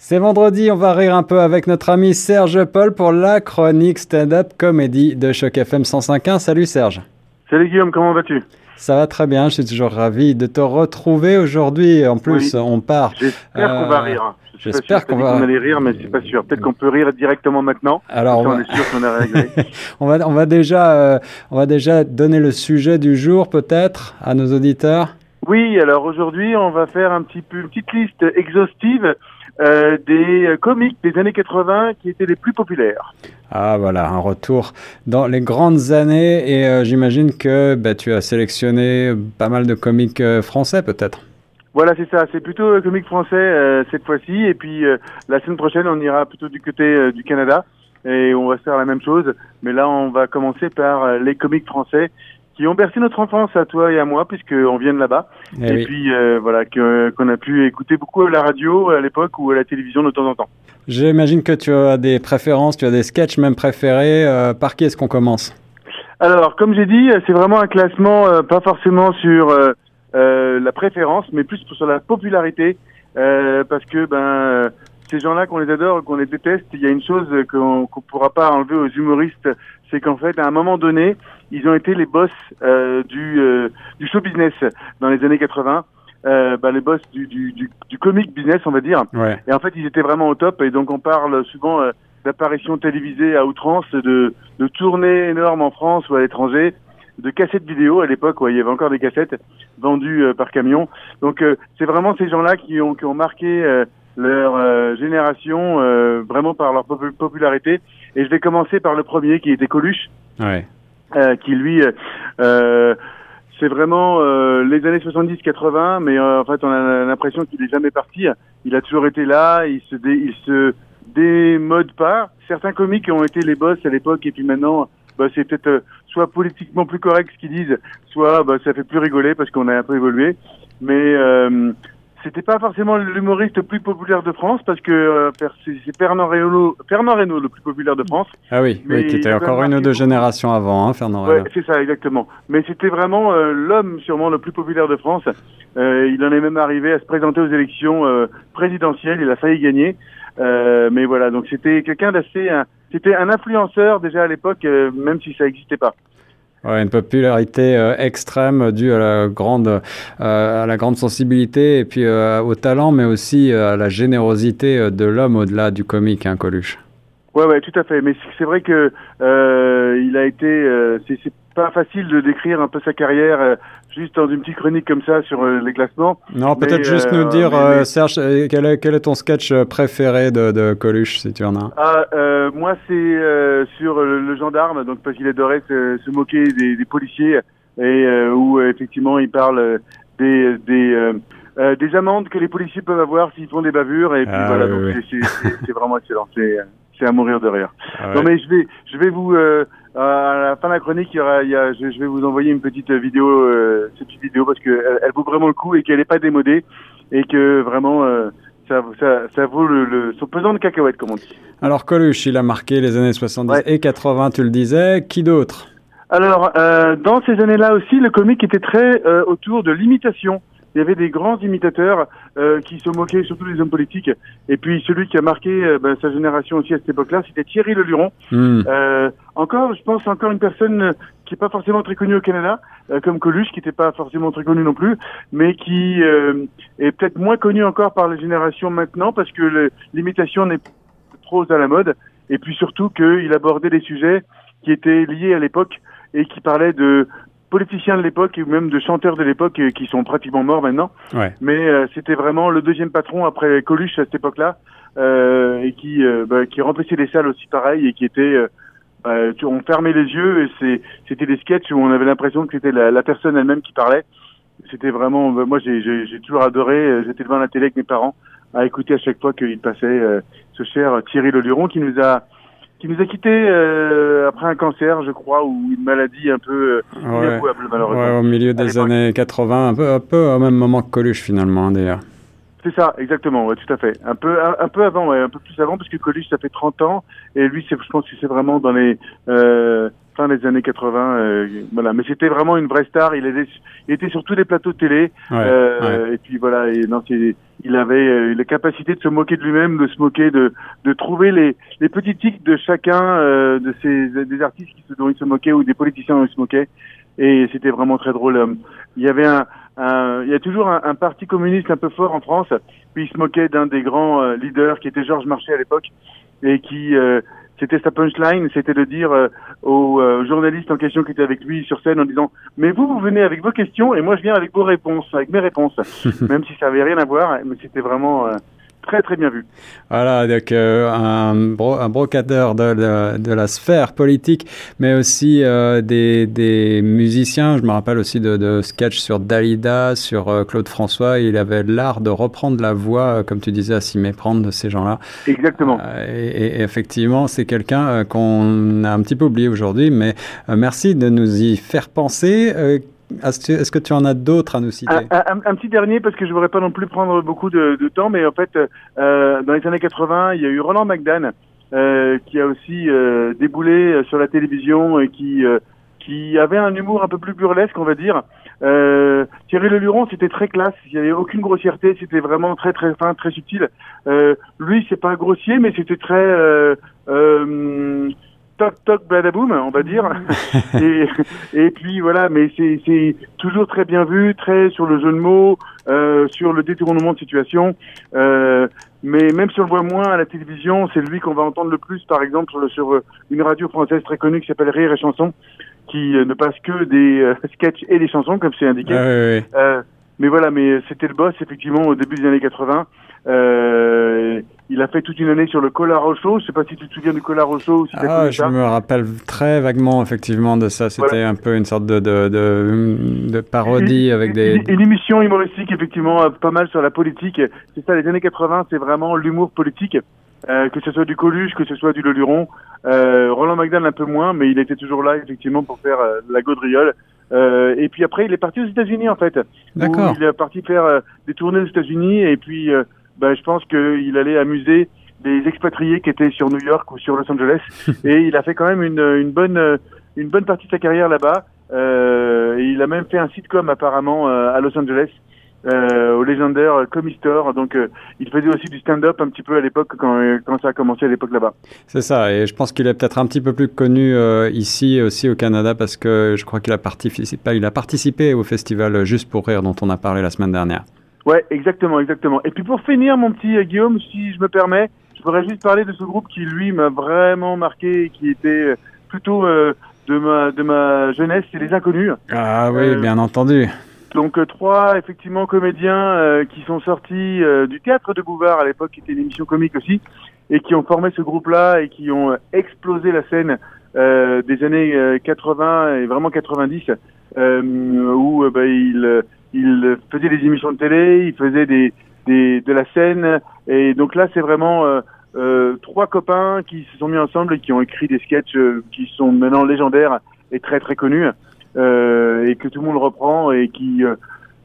C'est vendredi, on va rire un peu avec notre ami Serge Paul pour la chronique stand-up comédie de Choc FM 105.1. Salut Serge. Salut Guillaume, comment vas-tu? Ça va très bien, je suis toujours ravi de te retrouver aujourd'hui. En plus, on part. J'espère qu'on va rire. J'espère qu'on va. On allait rire, mais c'est pas sûr. Peut-être qu'on peut rire directement maintenant. Alors, on, on, va... est sûr qu'on a réglé. on va, on va déjà, euh, on va déjà donner le sujet du jour, peut-être, à nos auditeurs. Oui, alors aujourd'hui, on va faire un petit peu une petite liste exhaustive euh, des comiques des années 80 qui étaient les plus populaires. Ah voilà, un retour dans les grandes années et euh, j'imagine que bah, tu as sélectionné pas mal de comiques euh, français peut-être. Voilà, c'est ça. C'est plutôt euh, comique français cette fois-ci. Et puis la semaine prochaine, on ira plutôt du côté du Canada et on va faire la même chose. Mais là, on va commencer par les comiques français qui ont bercé notre enfance à toi et à moi puisqu'on vient de là-bas. Eh et oui. puis euh, voilà que qu'on a pu écouter beaucoup à la radio à l'époque ou à la télévision de temps en temps. J'imagine que tu as des préférences, tu as des sketchs même préférés. Euh, par qui est-ce qu'on commence? Alors, comme j'ai dit, c'est vraiment un classement euh, pas forcément sur la préférence, mais plus sur la popularité, parce que ben ces gens-là, qu'on les adore, qu'on les déteste, il y a une chose qu'on qu'on pourra pas enlever aux humoristes, c'est qu'en fait, à un moment donné, ils ont été les boss euh, du, euh, du show business dans les années 80. Euh, bah, les boss du, du, du, du comic business, on va dire. Ouais. Et en fait, ils étaient vraiment au top. Et donc, on parle souvent euh, d'apparitions télévisées à outrance, de, de tournées énormes en France ou à l'étranger, de cassettes vidéo à l'époque où il y avait encore des cassettes vendues euh, par camion. Donc, euh, c'est vraiment ces gens-là qui ont, qui ont marqué euh, leur euh, génération euh, vraiment par leur popu- popularité. Et je vais commencer par le premier qui était Coluche Ouais. euh, qui lui, euh, euh, c'est vraiment euh, les années 70-80, mais euh, en fait on a l'impression qu'il est jamais parti. Il a toujours été là, il se, dé, il se démode pas. Certains comiques ont été les boss à l'époque et puis maintenant, bah, c'est peut-être euh, soit politiquement plus correct ce qu'ils disent, soit bah, ça fait plus rigoler parce qu'on a un peu évolué. Mais euh, c'était pas forcément l'humoriste le plus populaire de France parce que euh, c'est Fernand Reynaud, Fernand Reynaud le plus populaire de France. Ah oui, Mais oui qui était encore une ou deux générations avant, hein, Fernand Ouais, Reynaud. c'est ça, exactement. Mais c'était vraiment euh, l'homme sûrement le plus populaire de France. Euh, il en est même arrivé à se présenter aux élections euh, présidentielles. Il a failli gagner. Euh, mais voilà, donc c'était quelqu'un d'assez... C'était un influenceur déjà à l'époque, euh, même si ça n'existait pas. Ouais, une popularité euh, extrême due à la grande, euh, à la grande sensibilité et puis euh, au talent, mais aussi euh, à la générosité euh, de l'homme au-delà du comique, hein, Coluche. Ouais, ouais, tout à fait. Mais c'est- vrai que euh, il a été... euh, c'est pas facile de décrire un peu sa carrière euh, juste dans une petite chronique comme ça sur euh, les classements. Non, peut-être juste nous dire, mais- euh, mais- Serge, quel est, quel est ton sketch préféré de, de Coluche, si tu en as Ah, moi, c'est sur le, le gendarme, donc parce qu'il adorait se, se moquer des, des policiers et où effectivement il parle des des euh, des amendes que les policiers peuvent avoir s'ils font des bavures et puis Ah, voilà, oui, c'est vraiment excellent, c'est à mourir de rire. Ah Non mais je vais je vais vous euh, à la fin de la chronique, il y aura, il y a, je, je vais vous envoyer une petite vidéo, euh, cette petite vidéo parce que elle, elle vaut vraiment le coup et qu'elle n'est pas démodée et que vraiment euh, ça, ça, ça vaut le, le son pesant de cacahuètes comme on dit. Alors Coluche, il a marqué les années 70 Ouais. et 80, tu le disais. Qui d'autre? Alors, dans ces années-là aussi, le comique était très autour de l'imitation. Il y avait des grands imitateurs euh, qui se moquaient, surtout des hommes politiques. Et puis celui qui a marqué euh, ben, sa génération aussi à cette époque-là, c'était Thierry Leluron. Hmm. Euh, encore, je pense encore une personne euh, qui est pas forcément très connue au Canada, euh, comme Coluche, qui n'était pas forcément très connu non plus, mais qui euh, est peut-être moins connu encore par les générations maintenant, parce que le- l'imitation n'est pas trop à la mode. Et puis surtout qu'il abordait des sujets qui étaient liés à l'époque et qui parlaient de politiciens de l'époque ou même de chanteurs de l'époque euh, qui sont pratiquement morts maintenant. Ouais. Mais euh, c'était vraiment le deuxième patron après Coluche à cette époque-là euh, et qui euh, bah, qui remplissait les salles aussi pareil et qui était euh, bah, on fermait les yeux et c'est c'était des sketchs où on avait l'impression que c'était la, la personne elle-même qui parlait. C'était vraiment bah, moi j'ai toujours adoré. J'étais devant la télé avec mes parents à écouter à chaque fois qu'il passait euh, ce cher Thierry Leluron qui nous a qui nous a quitté euh, après un cancer, je crois, ou une maladie un peu euh, Ouais. malheureusement. Ouais, au milieu des années 80, un peu, un peu au même moment que Coluche finalement, d'ailleurs. C'est ça, exactement, ouais, tout à fait. Un peu, un, peu avant, ouais, un peu plus avant, parce que Coluche, ça fait 30 ans, et lui, je pense que c'est vraiment dans les euh, fin des années 80, euh, voilà. Mais c'était vraiment une vraie star. Il était, il était sur tous les plateaux de télé, euh, et puis voilà. Et non, il avait euh, la capacité de se moquer de lui-même, de se moquer de, de trouver les, les petits tics de chacun euh, de ces des artistes qui, dont il se moquait ou des politiciens dont il se moquait. Et c'était vraiment très drôle. Il y avait un, il y a toujours un, parti communiste un peu fort en France. Puis il se moquait d'un des grands leaders qui était Georges Marchais à l'époque et qui euh, c'était sa punchline, c'était de dire euh, aux journalistes en question qui étaient avec lui sur scène en disant mais vous vous venez avec vos questions et moi je viens avec vos réponses, avec mes réponses, même si ça avait rien à voir, mais c'était vraiment très très bien vu. Voilà, donc euh, un, un, brocadeur de, de, la sphère politique, mais aussi euh, des, des, musiciens. Je me rappelle aussi de, de sketchs sur Dalida, sur euh, Claude François. Il avait l'art de reprendre la voix, comme tu disais, à s'y méprendre de ces gens-là. Exactement. Et, et, effectivement, c'est quelqu'un qu'on a un petit peu oublié aujourd'hui, mais merci de nous y faire penser. Est-ce que tu en as d'autres à nous citer un, petit dernier, parce que je ne voudrais pas non plus prendre beaucoup de, temps, mais en fait, euh, dans les années 80, il y a eu Roland McDan, euh, qui a aussi euh, déboulé sur la télévision et qui, qui avait un humour un peu plus burlesque, on va dire. Thierry Leluron, c'était très classe, il n'y avait aucune grossièreté, c'était vraiment très très fin, très subtil. lui, c'est pas grossier, mais c'était très toc toc badaboum, on va dire. et, et puis voilà, mais c'est toujours très bien vu, très sur le jeu de mots, euh, sur le détournement de situation. Euh, mais même si on le voit moins à la télévision, c'est lui qu'on va entendre le plus, par exemple, sur, sur une radio française très connue qui s'appelle Rire et Chanson, qui euh, ne passe que des euh, sketchs et des chansons, comme c'est indiqué. Euh, mais voilà, mais c'était le boss effectivement au début des années 80. Euh, il a fait toute une année sur le Collard Show. Je sais pas si tu te souviens du Collard Show. Si ah, je me rappelle très vaguement effectivement de ça. C'était un peu une sorte de, de, de, de parodie avec des... Une, émission humoristique effectivement euh, pas mal sur la politique. C'est ça, les années 80, c'est vraiment l'humour politique. Euh, que ce soit du Coluche, que ce soit du Leluron. Euh, Roland McDan un peu moins, mais il était toujours là effectivement pour faire euh, la gaudriole. Euh, et puis après, il est parti aux États-Unis en fait. D'accord. Il est parti faire euh, des tournées aux États-Unis et puis ben, je pense qu'il allait amuser des expatriés qui étaient sur New York ou sur Los Angeles. et il a fait quand même une, une bonne une bonne partie de sa carrière là-bas. Euh, et il a même fait un sitcom apparemment euh, à Los Angeles. Euh, au légendaire Comedy Store. Donc, euh, il faisait aussi du stand-up un petit peu à l'époque quand, quand ça a commencé à l'époque là-bas. C'est ça, et je pense qu'il est peut-être un petit peu plus connu euh, ici aussi au Canada parce que je crois qu'il a participé, il a participé au festival Juste pour rire dont on a parlé la semaine dernière. Ouais, exactement, exactement. Et puis pour finir, mon petit euh, Guillaume, si je me permets, je voudrais juste parler de ce groupe qui, lui, m'a vraiment marqué et qui était euh, plutôt euh, de, ma, de ma jeunesse, c'est Les Inconnus. Ah oui, bien entendu. Donc trois, effectivement, comédiens qui sont sortis du théâtre de Bouvard à l'époque, qui était une émission comique aussi, et qui ont formé ce groupe-là et qui ont explosé la scène des années 80 et vraiment 90, où bah, ils il faisait des émissions de télé, il faisait des, des de la scène, et donc là c'est vraiment euh, euh, trois copains qui se sont mis ensemble et qui ont écrit des sketchs euh, qui sont maintenant légendaires et très très connus, euh, et que tout le monde reprend et qui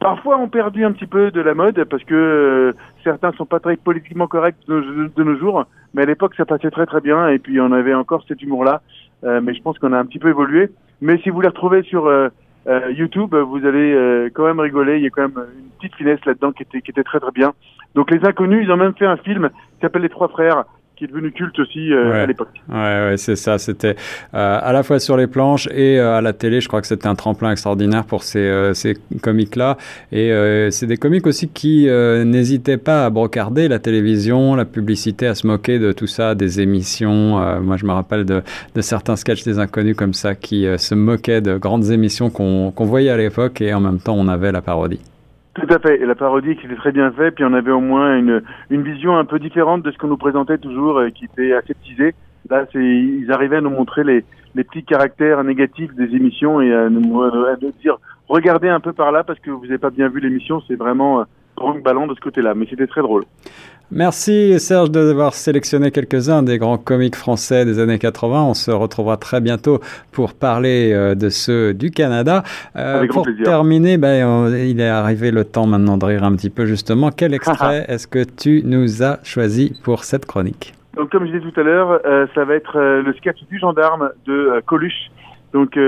parfois ont perdu un petit peu de la mode parce que certains sont pas très politiquement corrects de, de, nos jours, mais à l'époque ça passait très très bien et puis on avait encore cet humour là, mais je pense qu'on a un petit peu évolué. Mais si vous les retrouvez sur euh, YouTube, vous allez euh, quand même rigoler. Il y a quand même une petite finesse là-dedans qui était, qui était très très bien. Donc les inconnus, ils ont même fait un film qui s'appelle Les Trois Frères qui est devenu culte aussi euh, à l'époque. Ouais, ouais c'est ça. C'était euh, à la fois sur les planches et euh, à la télé. Je crois que c'était un tremplin extraordinaire pour ces, ces comiques-là. Et c'est des comiques aussi qui n'hésitaient pas à brocarder la télévision, la publicité, à se moquer de tout ça, des émissions. moi, je me rappelle de, de, certains sketchs des inconnus comme ça qui se moquaient de grandes émissions qu'on voyait à l'époque et en même temps on avait la parodie. Tout à fait. Et la parodie qui était très bien faite, puis on avait au moins une, une vision un peu différente de ce qu'on nous présentait toujours, et qui était aseptisé. Là, c'est, ils arrivaient à nous montrer les, les petits caractères négatifs des émissions et à nous, à nous dire regardez un peu par là parce que vous n'avez pas bien vu l'émission. C'est vraiment euh, ballon de ce côté-là, mais c'était très drôle. Merci Serge d'avoir sélectionné quelques-uns des grands comiques français des années 80. On se retrouvera très bientôt pour parler euh, de ceux du Canada. Euh, pour plaisir. terminer, ben, il est arrivé le temps maintenant de rire un petit peu justement. Quel extrait est-ce que tu nous as choisi pour cette chronique? Donc comme je disais tout à l'heure, euh, ça va être euh, le sketch du gendarme de Coluche. Donc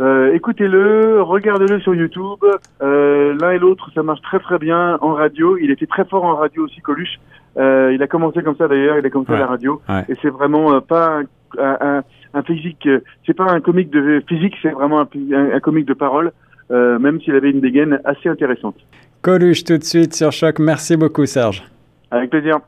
euh, écoutez-le, regardez-le sur YouTube. Euh, L'un et l'autre, ça marche très très bien en radio. Il était très fort en radio aussi, Coluche. Euh, il a commencé comme ça d'ailleurs, il a commencé Ouais. à la radio. Ouais. Et c'est vraiment euh, pas un, un, un- physique, euh, c'est pas un comique de physique, c'est vraiment un, un, un comique de parole, euh, même s'il avait une dégaine assez intéressante. Coluche tout de suite sur Choc. Merci beaucoup Serge. Avec plaisir.